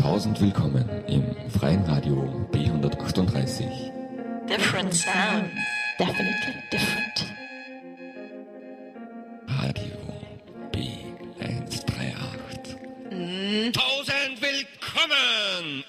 Tausend willkommen im Freien Radio B138. Different sound. Definitely different. Radio B138. Mhm. Tausend willkommen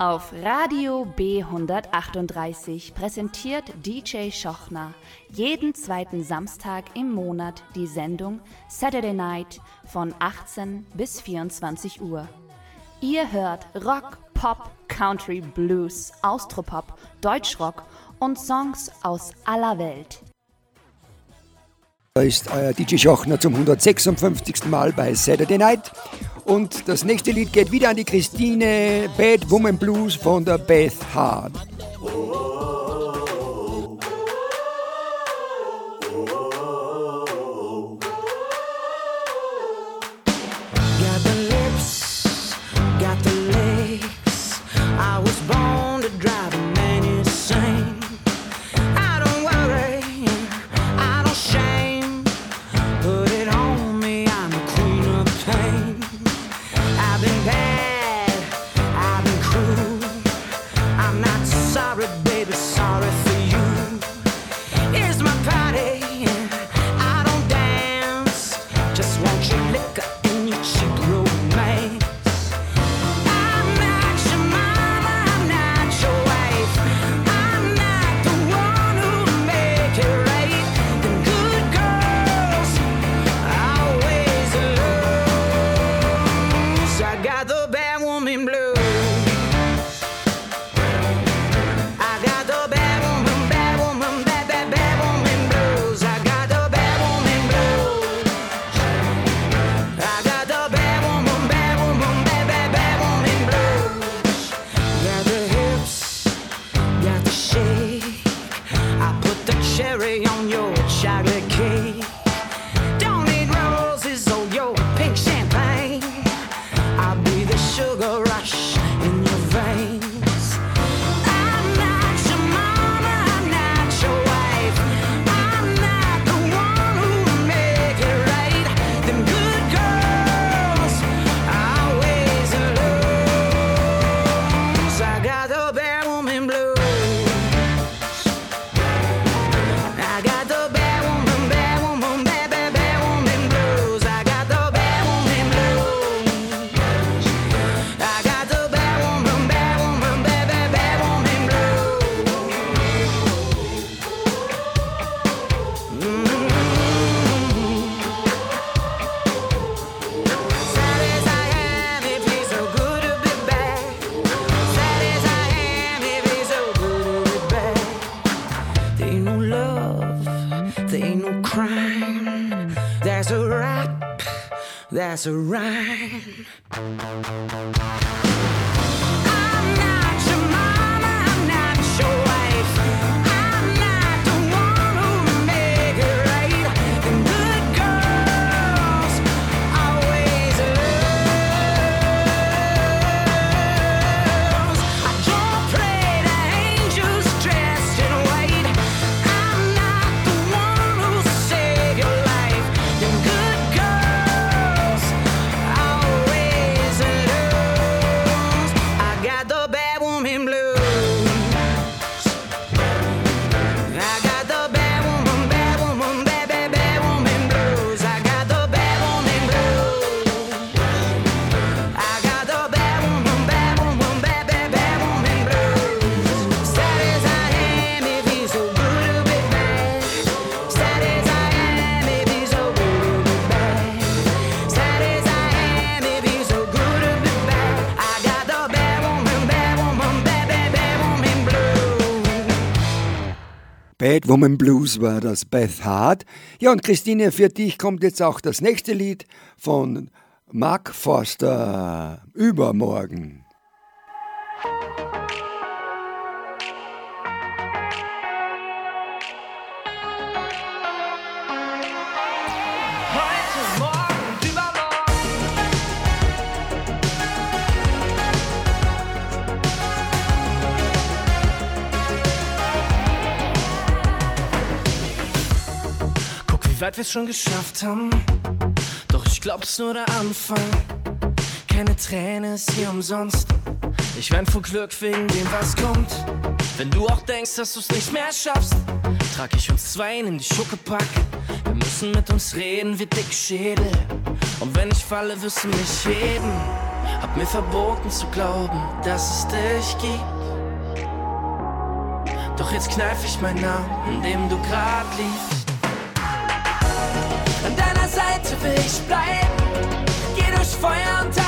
Auf Radio B138 präsentiert DJ Schochner jeden zweiten Samstag im Monat die Sendung Saturday Night von 18 bis 24 Uhr. Ihr hört Rock, Pop, Country, Blues, Austropop, Deutschrock und Songs aus aller Welt. Da ist äh, euer DJ Schochner zum 156. Mal bei Saturday Night und das nächste Lied geht wieder an die Christine, Bad Woman Blues von der Beth Hart. us around. Woman Blues war das Beth Hart. Ja, und Christine, für dich kommt jetzt auch das nächste Lied von Mark Forster übermorgen. Wie weit wir's schon geschafft haben. Doch ich glaub's nur der Anfang. Keine Träne ist hier umsonst. Ich wein vor Glück wegen dem, was kommt. Wenn du auch denkst, dass du's nicht mehr schaffst, trag ich uns zwei in die Schuckepack. Wir müssen mit uns reden wie dicke Schädel. Und wenn ich falle, wirst du mich heben. Hab mir verboten zu glauben, dass es dich gibt. Doch jetzt kneif ich meinen Namen, in dem du grad liegst. Ich bleiben. Geh durch Feuer und alle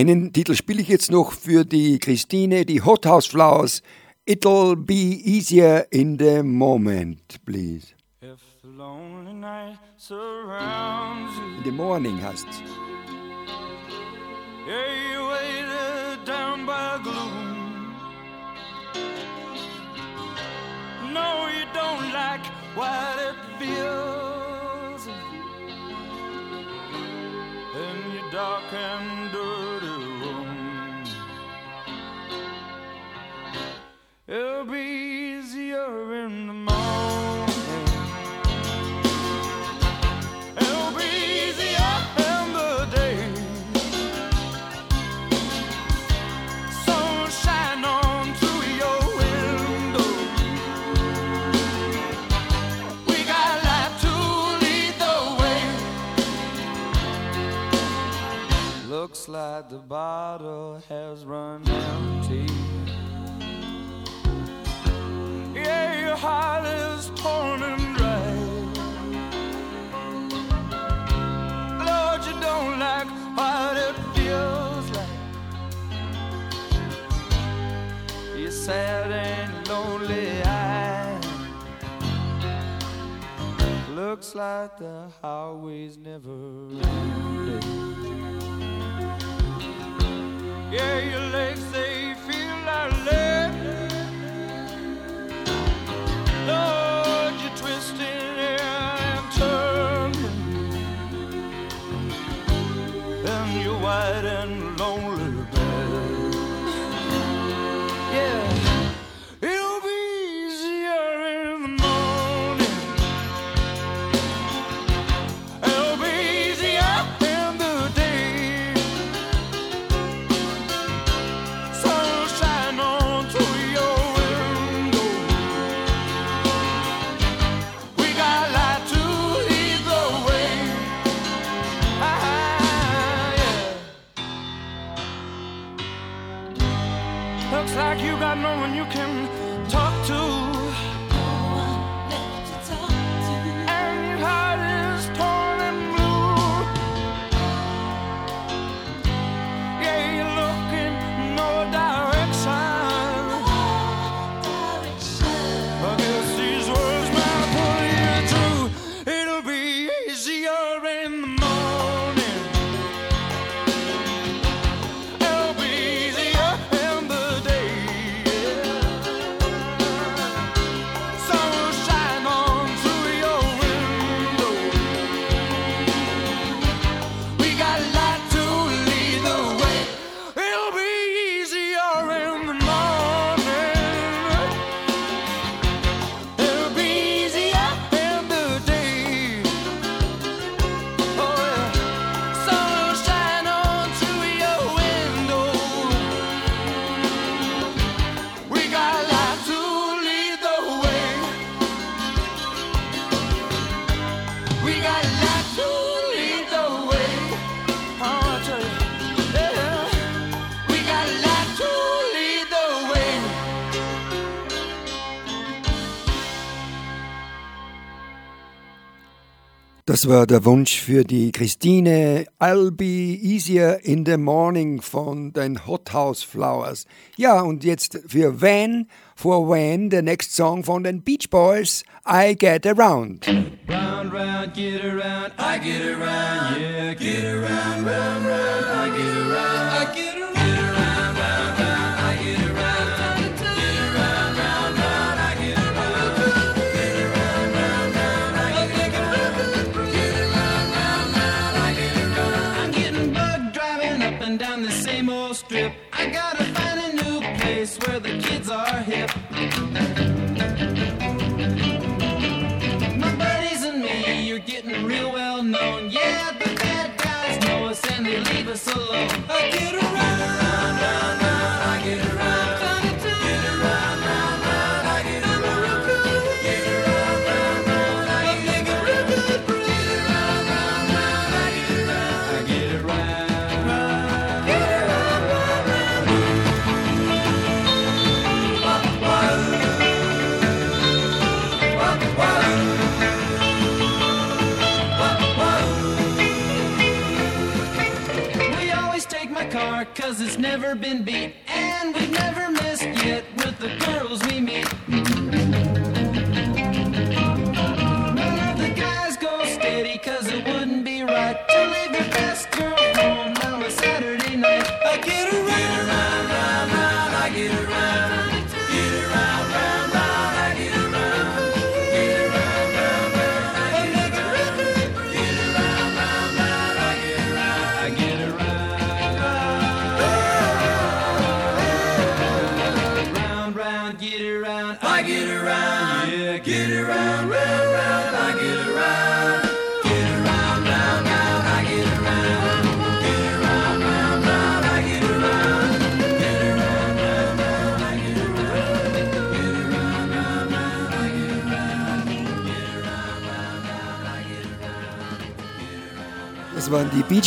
Einen Titel spiele ich jetzt noch für die Christine, die Hothouse Flowers. It'll be easier in the moment, please. If the lonely night surrounds you, In the morning heißt yeah, you're weighted down by gloom. No, you don't like what like the bottle has run empty. Yeah, your heart is torn and dry. Lord, you don't like what it feels like. You're sad and lonely eyed. Looks like the highway's never ending. Yeah, your legs they feel like lead. hard knowing you can Das war der Wunsch für die Christine. I'll be easier in the morning von den Hothouse Flowers. Ja, und jetzt für Van, for Van, der nächste Song von den Beach Boys, I Get Around. Round, round, get around, I get around, yeah, get around.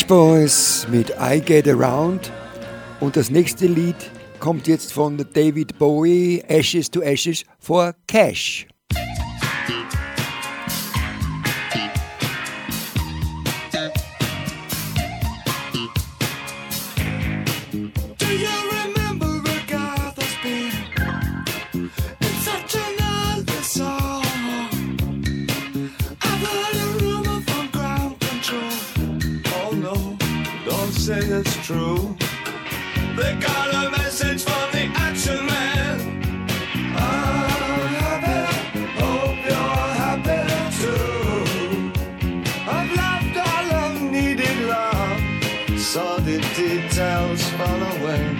Beach Boys mit I Get Around. Und das nächste Lied kommt jetzt von David Bowie, Ashes to Ashes for Cash. say it's true. They got a message from the action man. I'm happy, hope you're happy too. I've loved all I've needed love, saw the details fall away.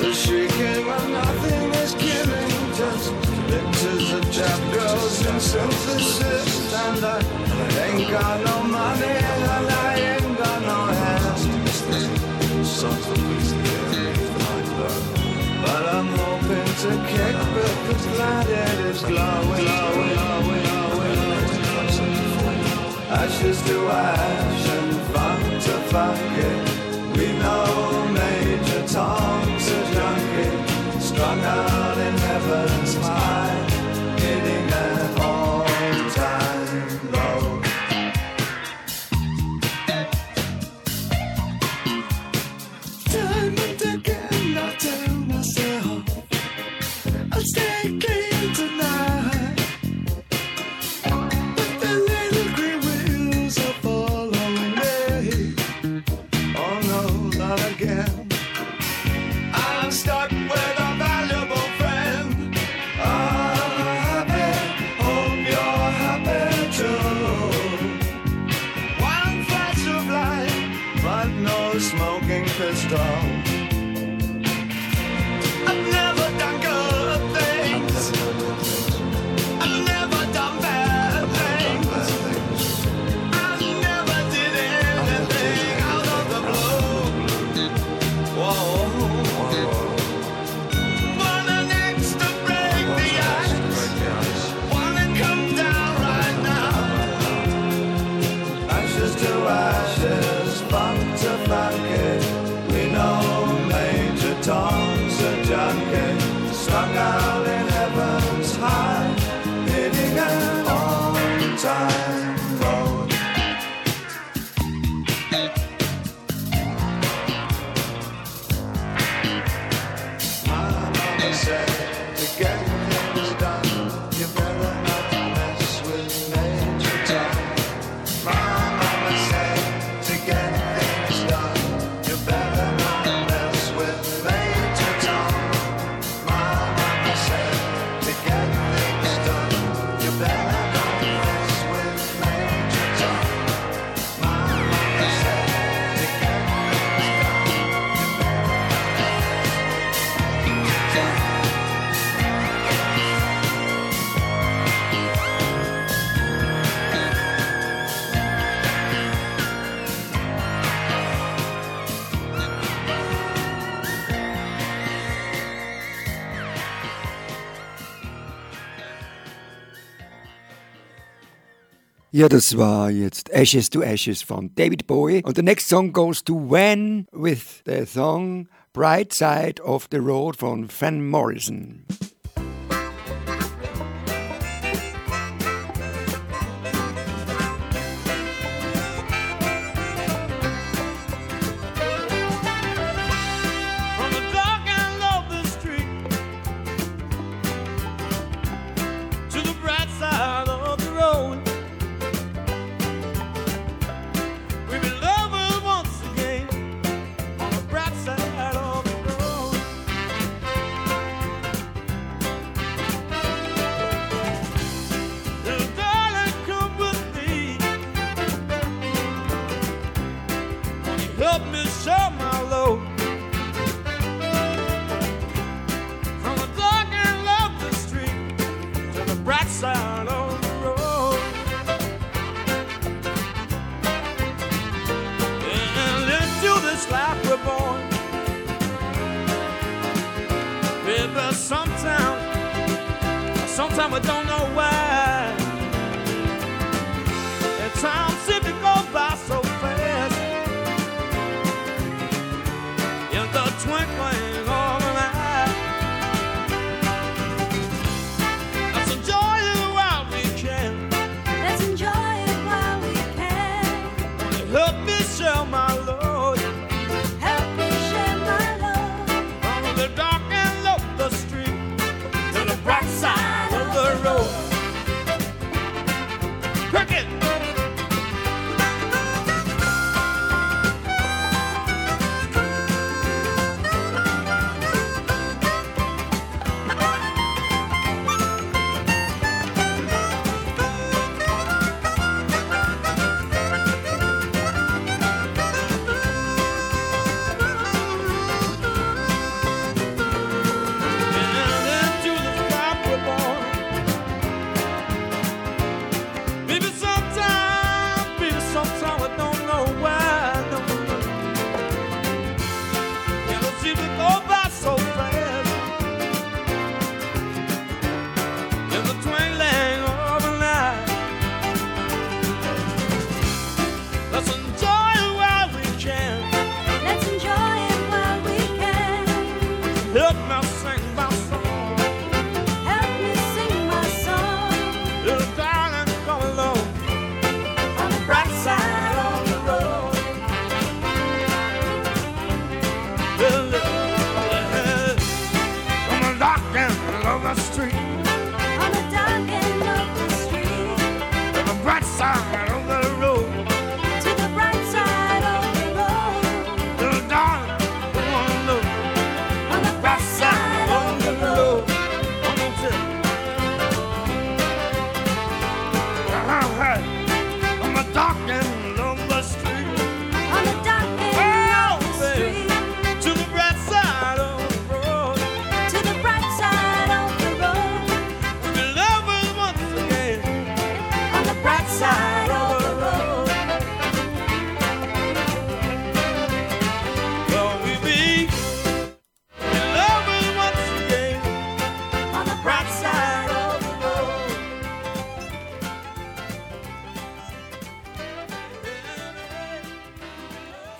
The shrieking when nothing is killing. just pictures of trap girls and synthesis. And I ain't got no money. additives glowing, glowing, glowing, glowing. Ashes to ash and funk to funk it. We know Major Tom's a junkie, strung out in heaven's high. Stop. Ja, das war jetzt Ashes to Ashes von David Bowie. Und der nächste song goes to When with the song Bright Side of the Road von Van Morrison.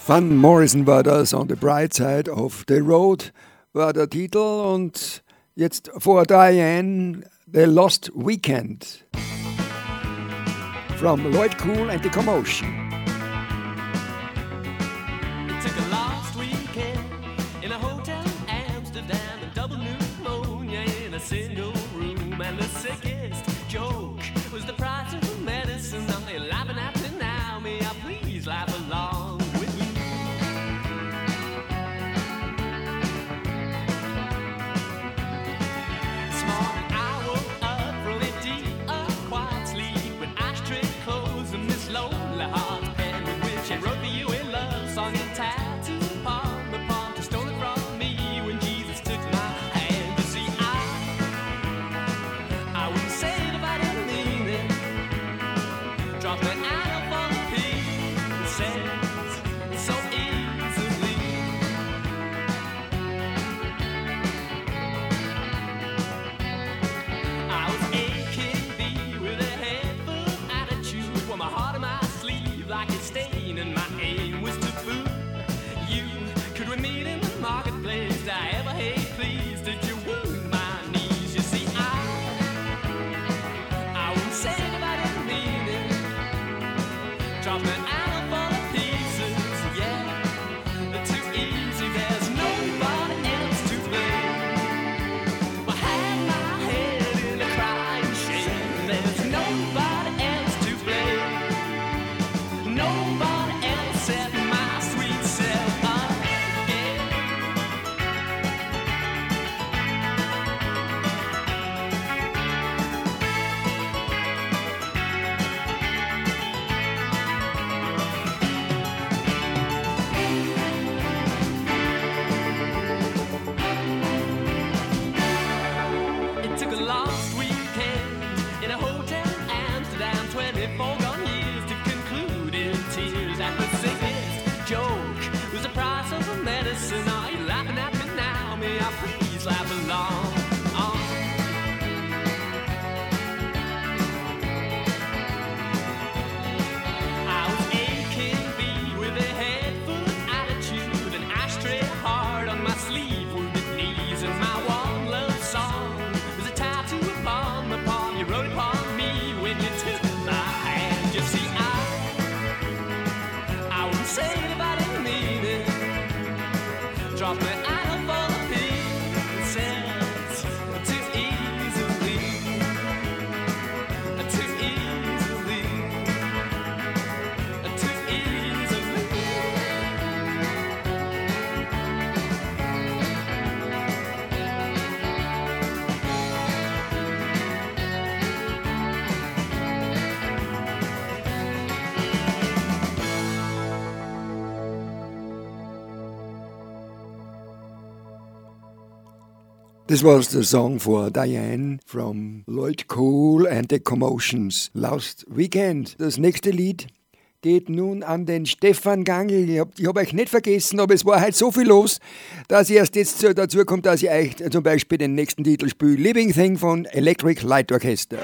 Van Morrison war das, On the Bright Side of the Road war der Titel und jetzt vor Diane, The Lost Weekend. From Lloyd Cool and the Commotion. Das war der song for Diane from Lloyd Cole and the Commotions last weekend. Das nächste Lied geht nun an den Stefan Gangl. Ich habe hab euch nicht vergessen, aber es war halt so viel los, dass ich erst jetzt dazu komme, dass ich euch zum Beispiel den nächsten Titel spiele: Living Thing von Electric Light Orchestra.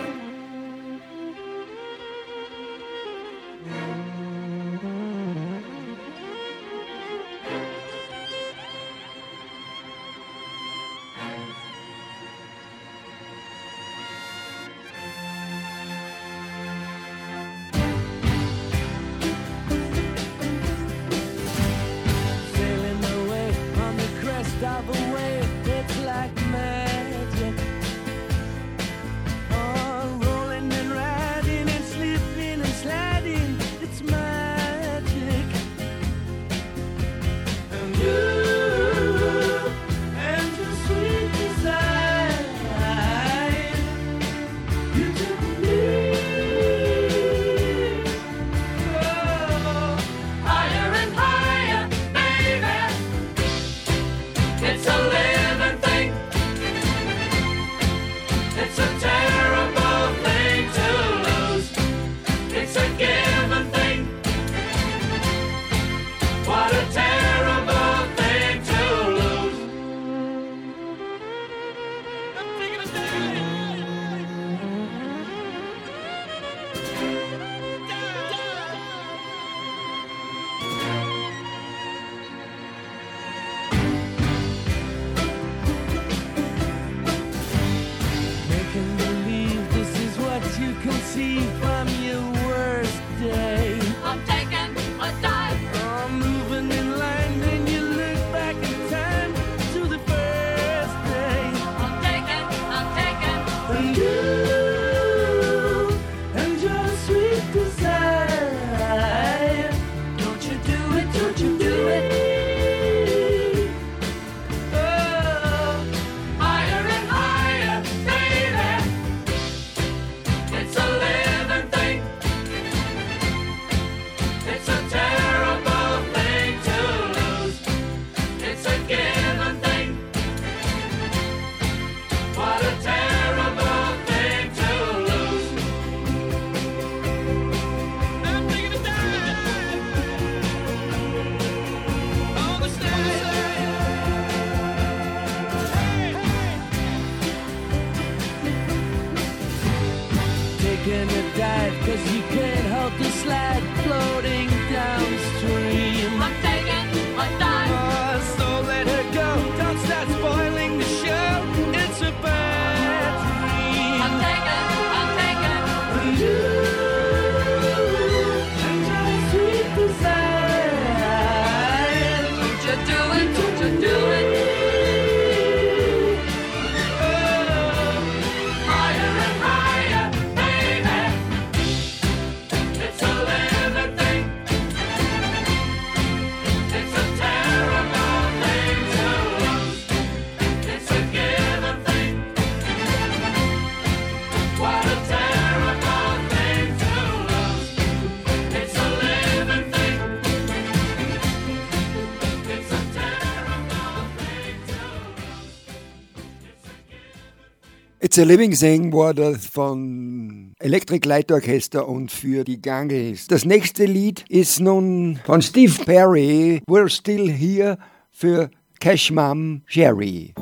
It's a Living Thing war das von Electric Light Orchester und für die Ganges. Das nächste Lied ist nun von Steve Perry, We're Still Here für Cash Mom Sherry.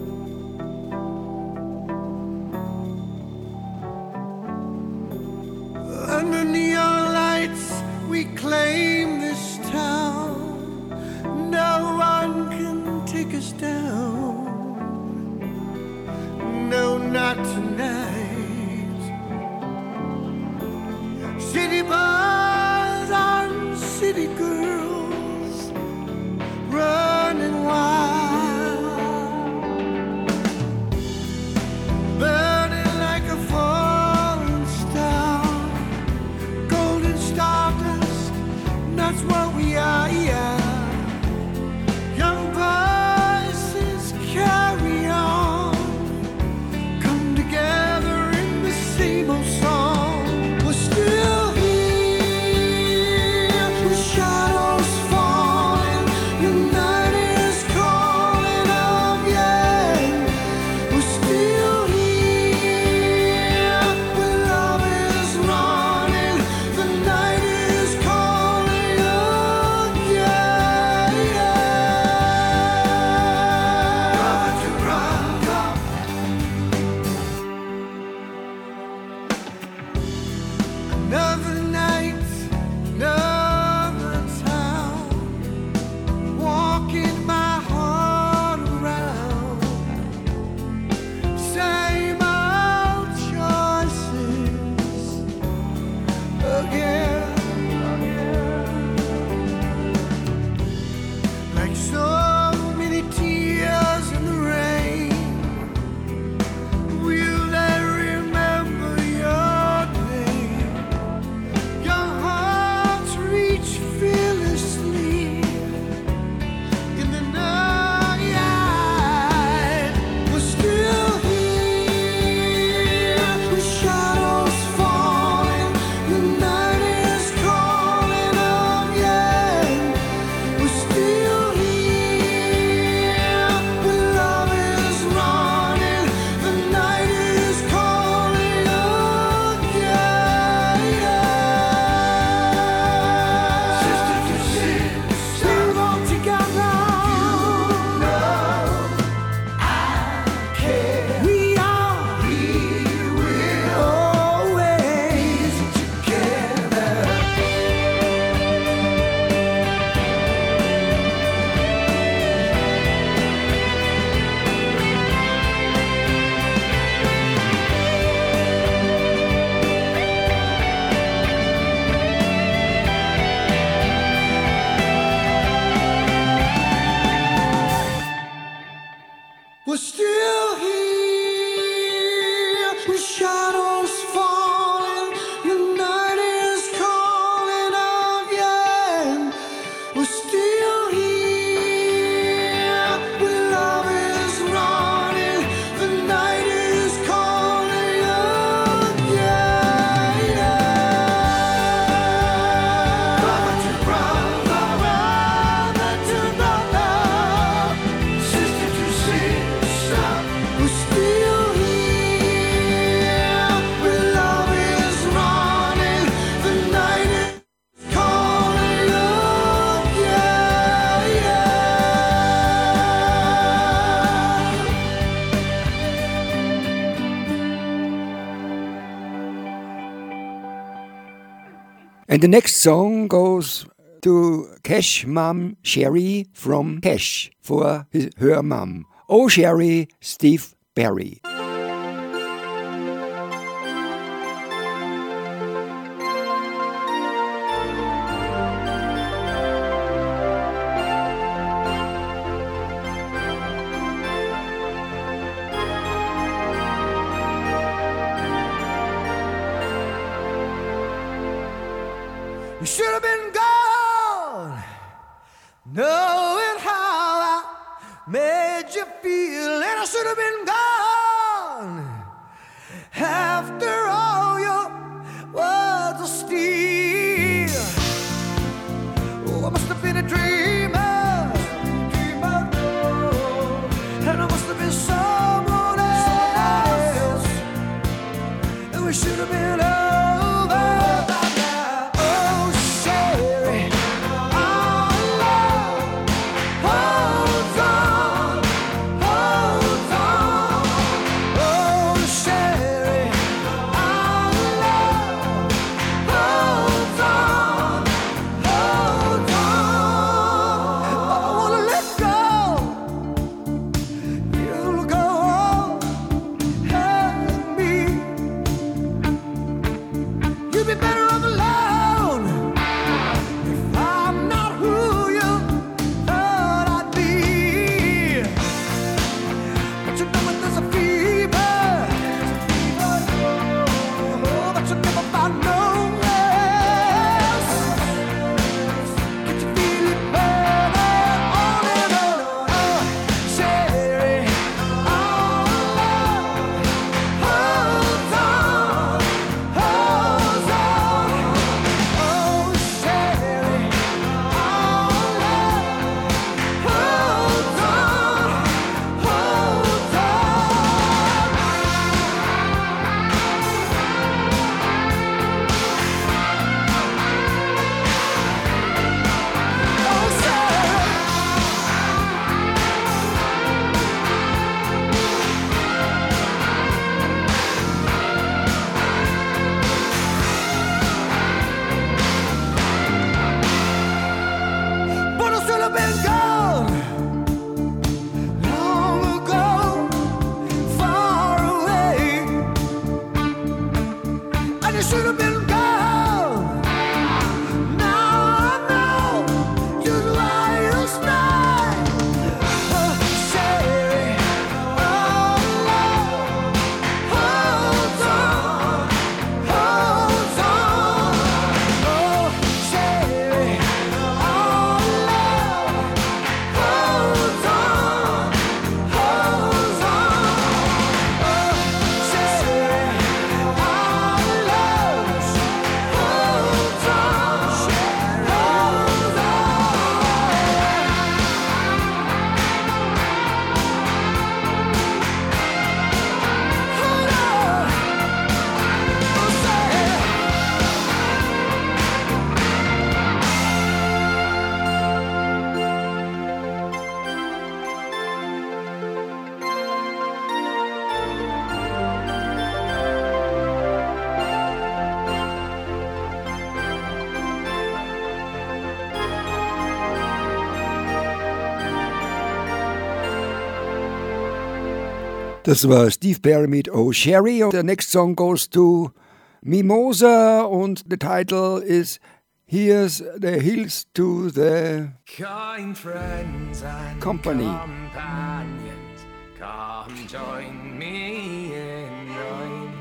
Under neon lights we claim this town No one can take us down No, not Siribá. The next song goes to Cash Mum Sherry from Cash for his, her mum. Oh Sherry, Steve Barry. You should have been gone, knowing how I made you feel, and I should have been Das war Steve Perry mit Oh Sherry. The next song goes to Mimosa und the title is Here's the Hills to the Kind Friends and Company. Companions, come join me in rhyme.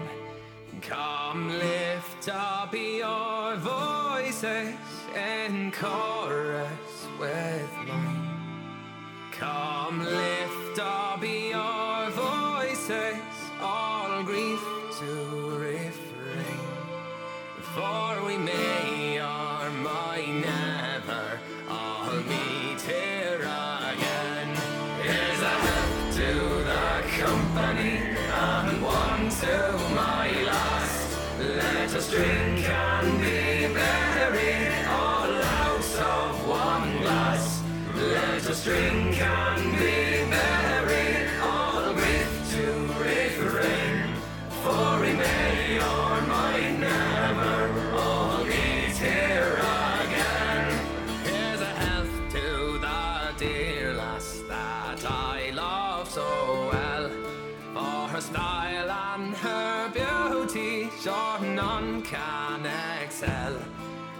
Come lift up your voices and chorus with mine. Come lift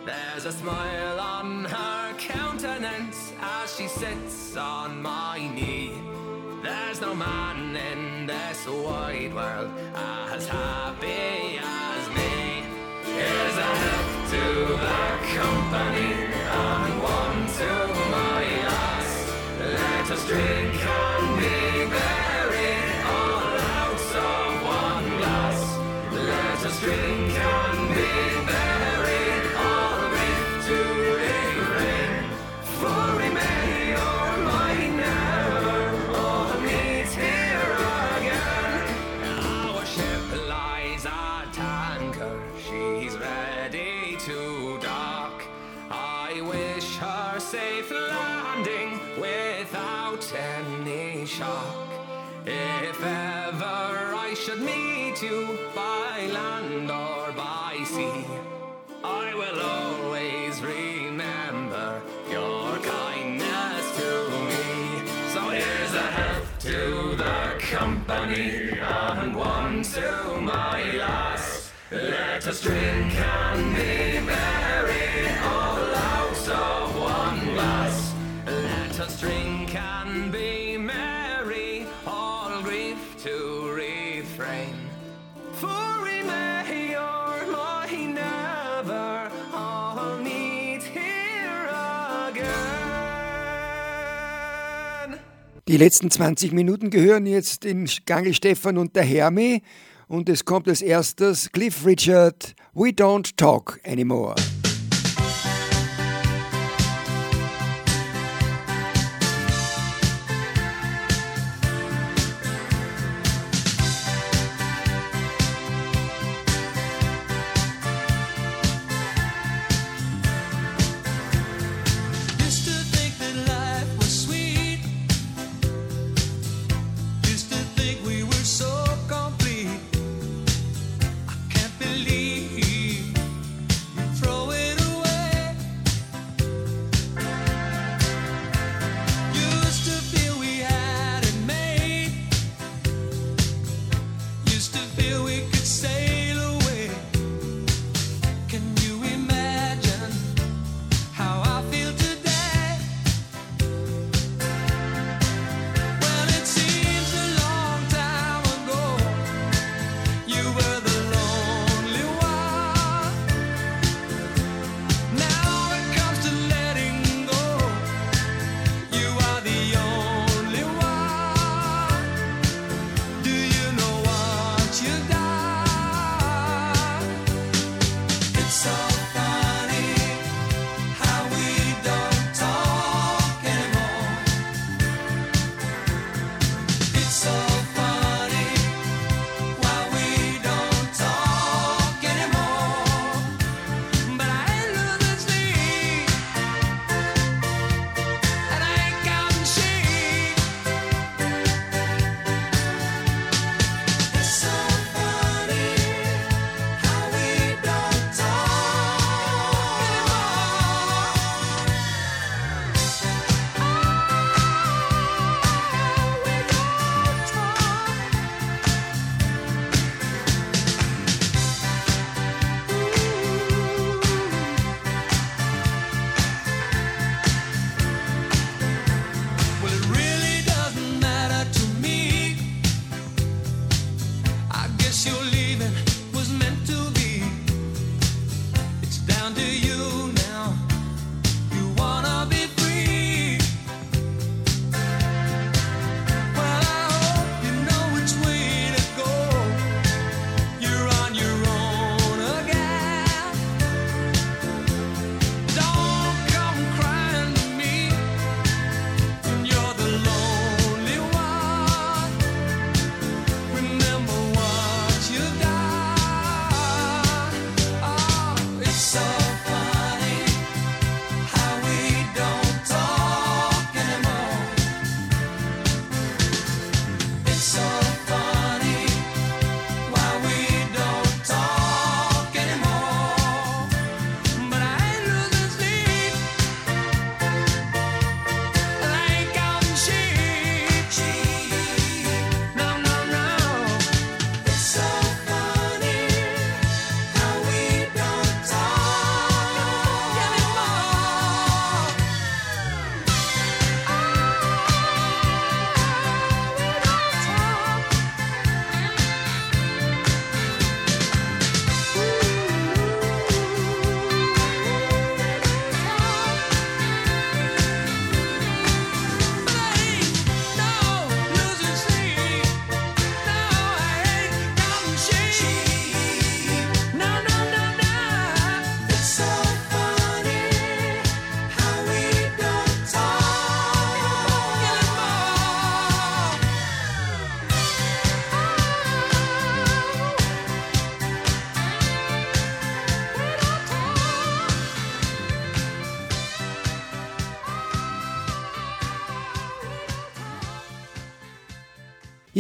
There's a smile on her countenance as she sits on my knee. There's no man in this wide world as happy as me. Here's a health to the company I will always remember your kindness to me. So here's a health to the company and one to my lass. Let us drink and be merry, Die letzten 20 Minuten gehören jetzt in Gange Stefan und der Hermi. Und es kommt als erstes Cliff Richard, We Don't Talk Anymore.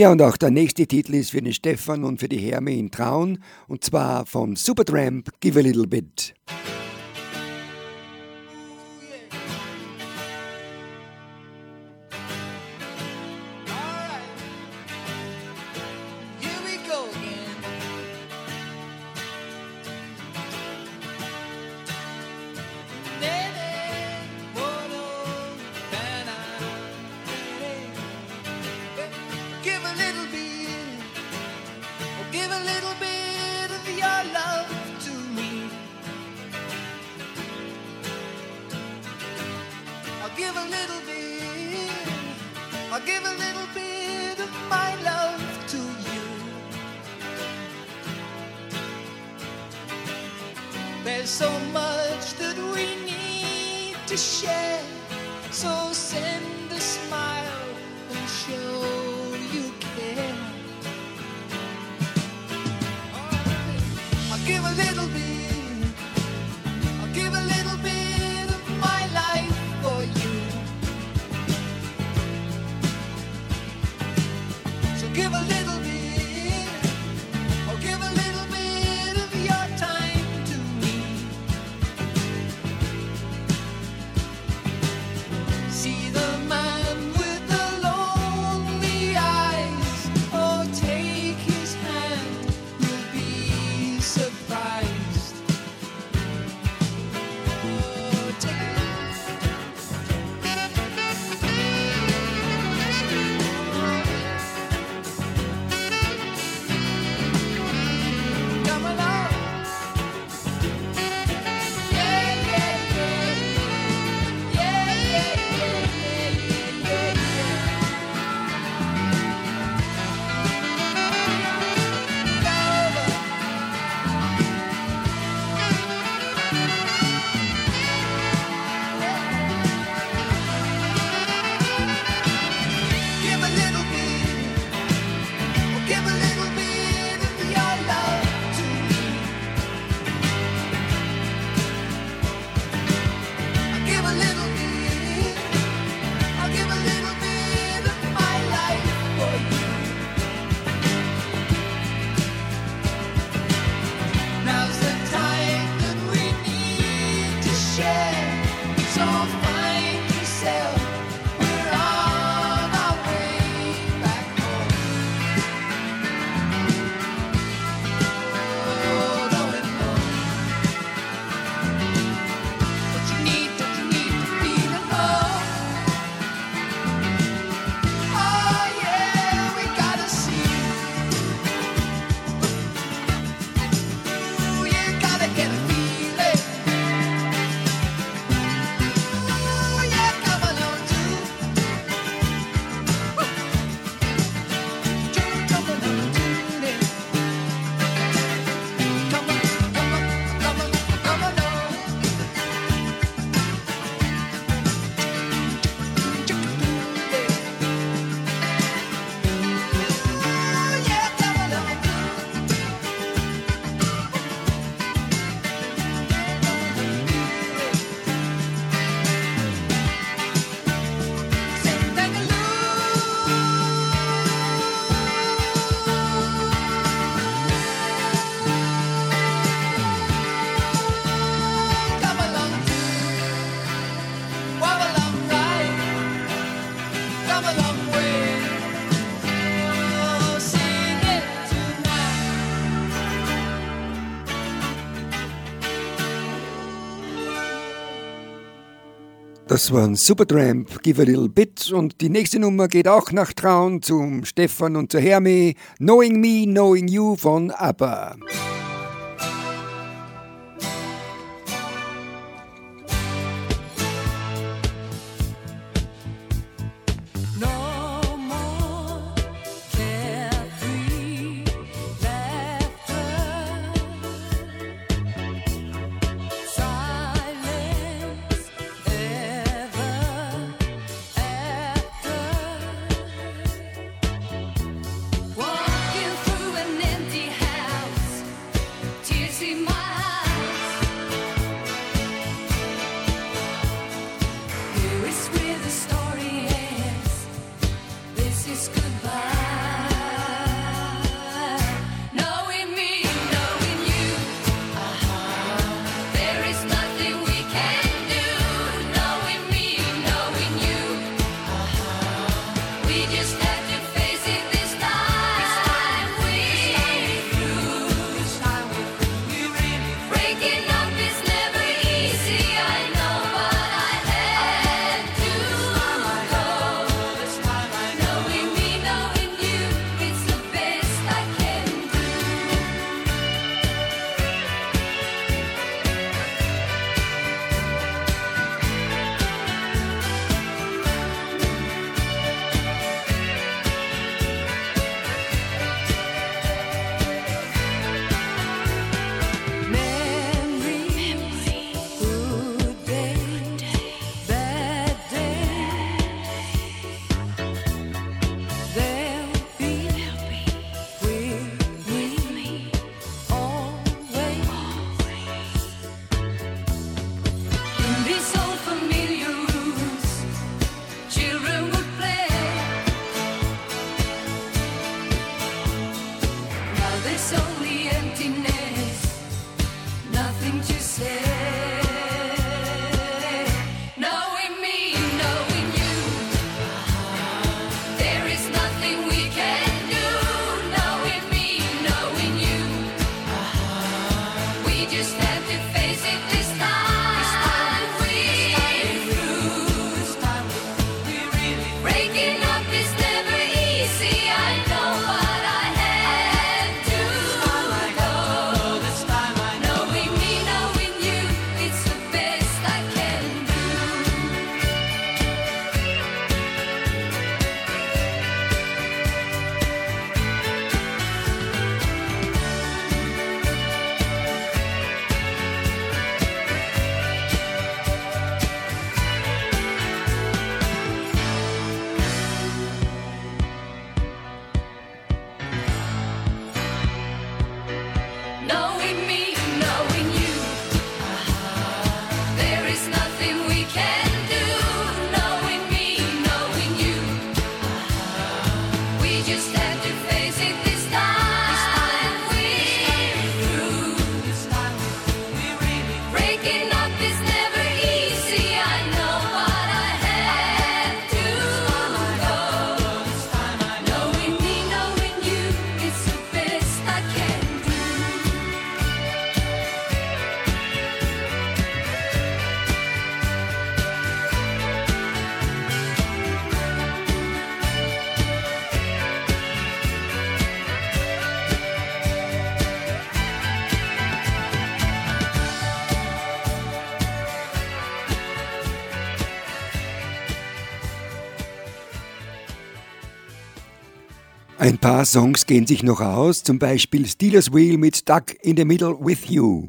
Ja, und auch der nächste Titel ist für den Stefan und für die Herme in Traun, und zwar von Supertramp Give a Little Bit. There's so much that we need to share. So send a smile and show you care. I'll give a little. Das waren Supertramp, Give a Little Bit und die nächste Nummer geht auch nach Traun zum Stefan und zur Hermi, Knowing Me, Knowing You von ABBA. paar Songs gehen sich noch aus, zum Beispiel Steelers Wheel mit Duck in the Middle with You.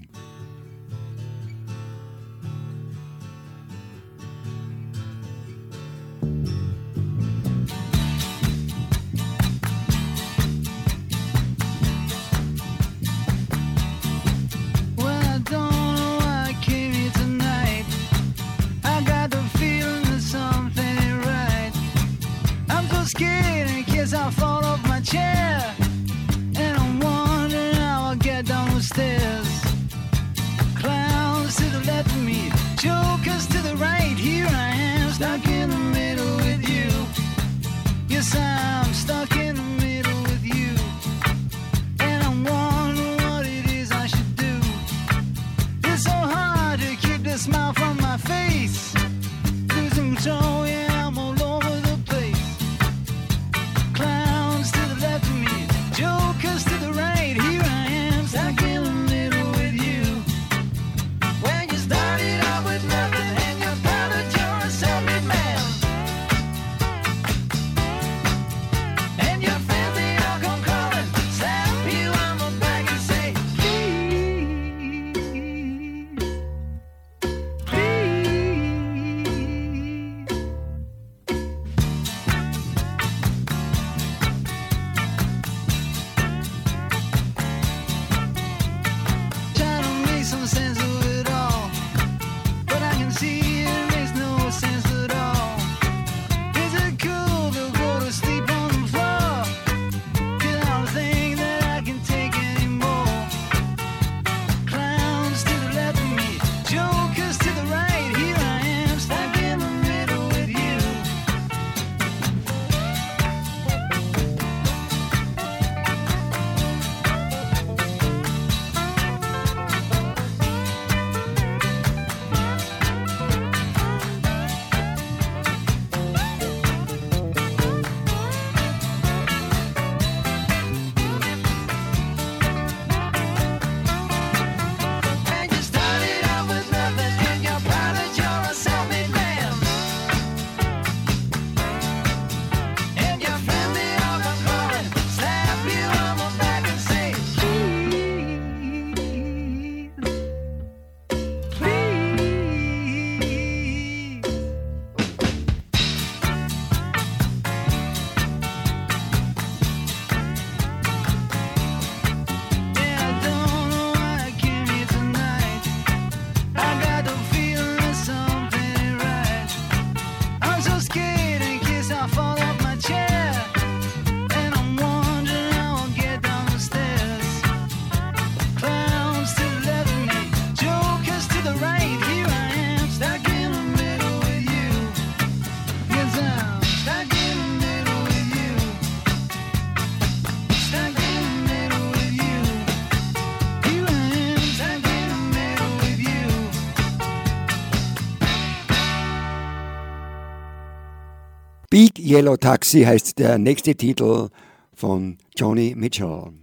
Yellow Taxi heißt der nächste Titel von Johnny Mitchell.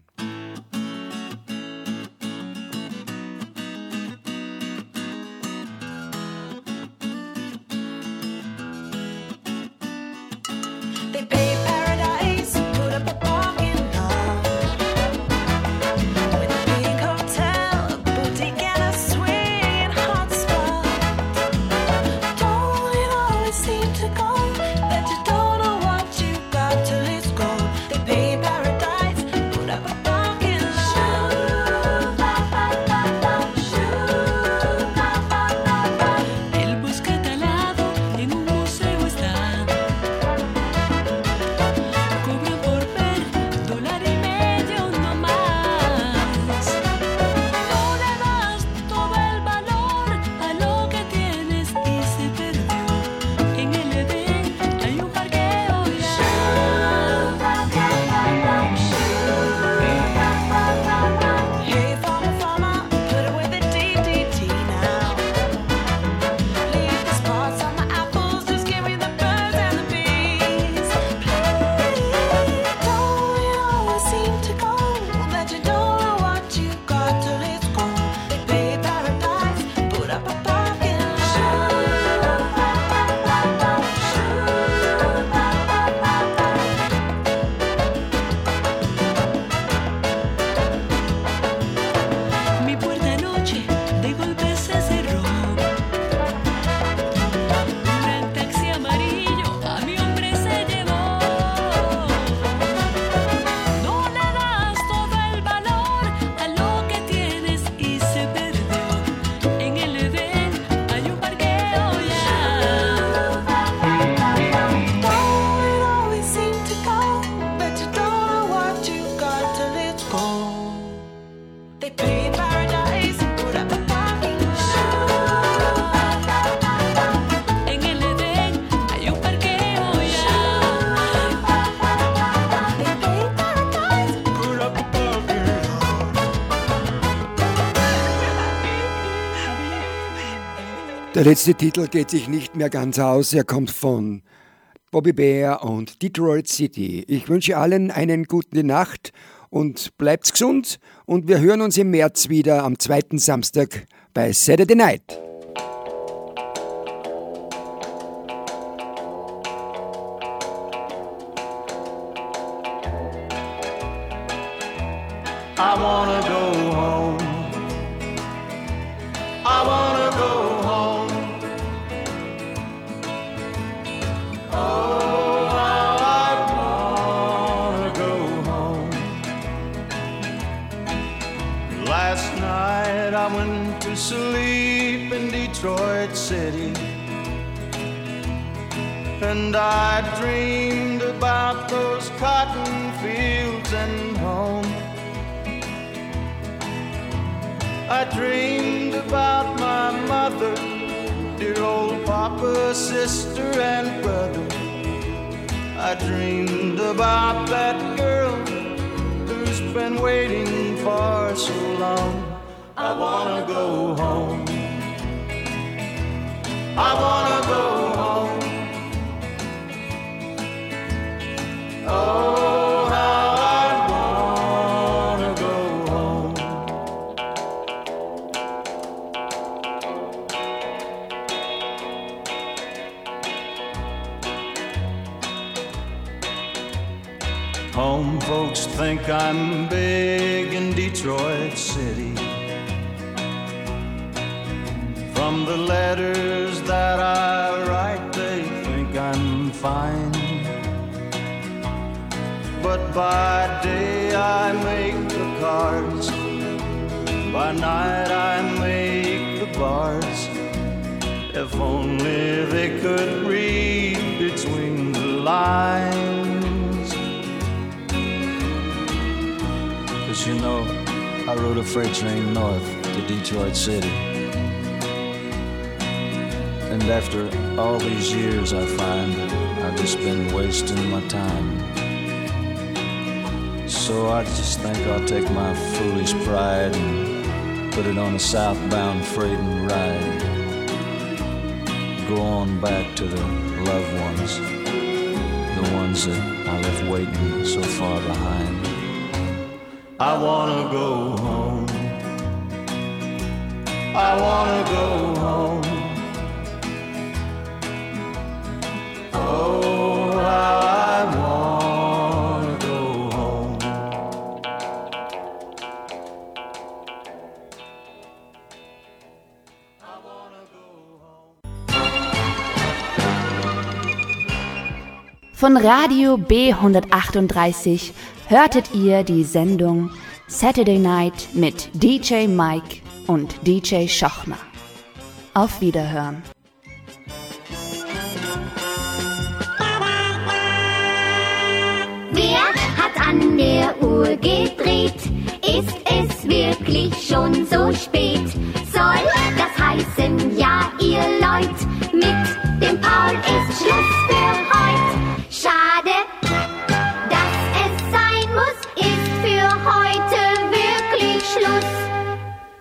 Der letzte Titel geht sich nicht mehr ganz aus. Er kommt von Bobby Bear und Detroit City. Ich wünsche allen einen guten Nacht und bleibt gesund. Und wir hören uns im März wieder am zweiten Samstag bei Saturday Night. I wanna And I dreamed about those cotton fields and home. I dreamed about my mother, dear old papa, sister, and brother. I dreamed about that girl who's been waiting for so long. I wanna go home. I wanna go home. Home. Folks think I'm big in Detroit City. From the letters that I write, they think I'm fine. But by day I make the cards, by night I make the bars. If only they could read between the lines. Cause you know, I rode a freight train north to Detroit City. And after all these years, I find I've just been wasting my time. So I just think I'll take my foolish pride and put it on a southbound freight and ride. Go on back to the loved ones, the ones that I left waiting so far behind. I wanna go home. I wanna go home. Von Radio B138 hörtet ihr die Sendung Saturday Night mit DJ Mike und DJ Schochner. Auf Wiederhören. Wer hat an der Uhr gedreht? Ist es wirklich schon so spät? Soll das heißen, ja, ihr Leut, mit dem Paul ist Schluss für heut.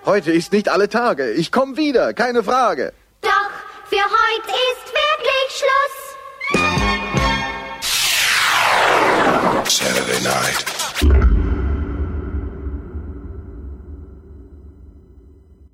Heute ist nicht alle Tage. Ich komme wieder, keine Frage. Doch für heute ist wirklich Schluss. Saturday night.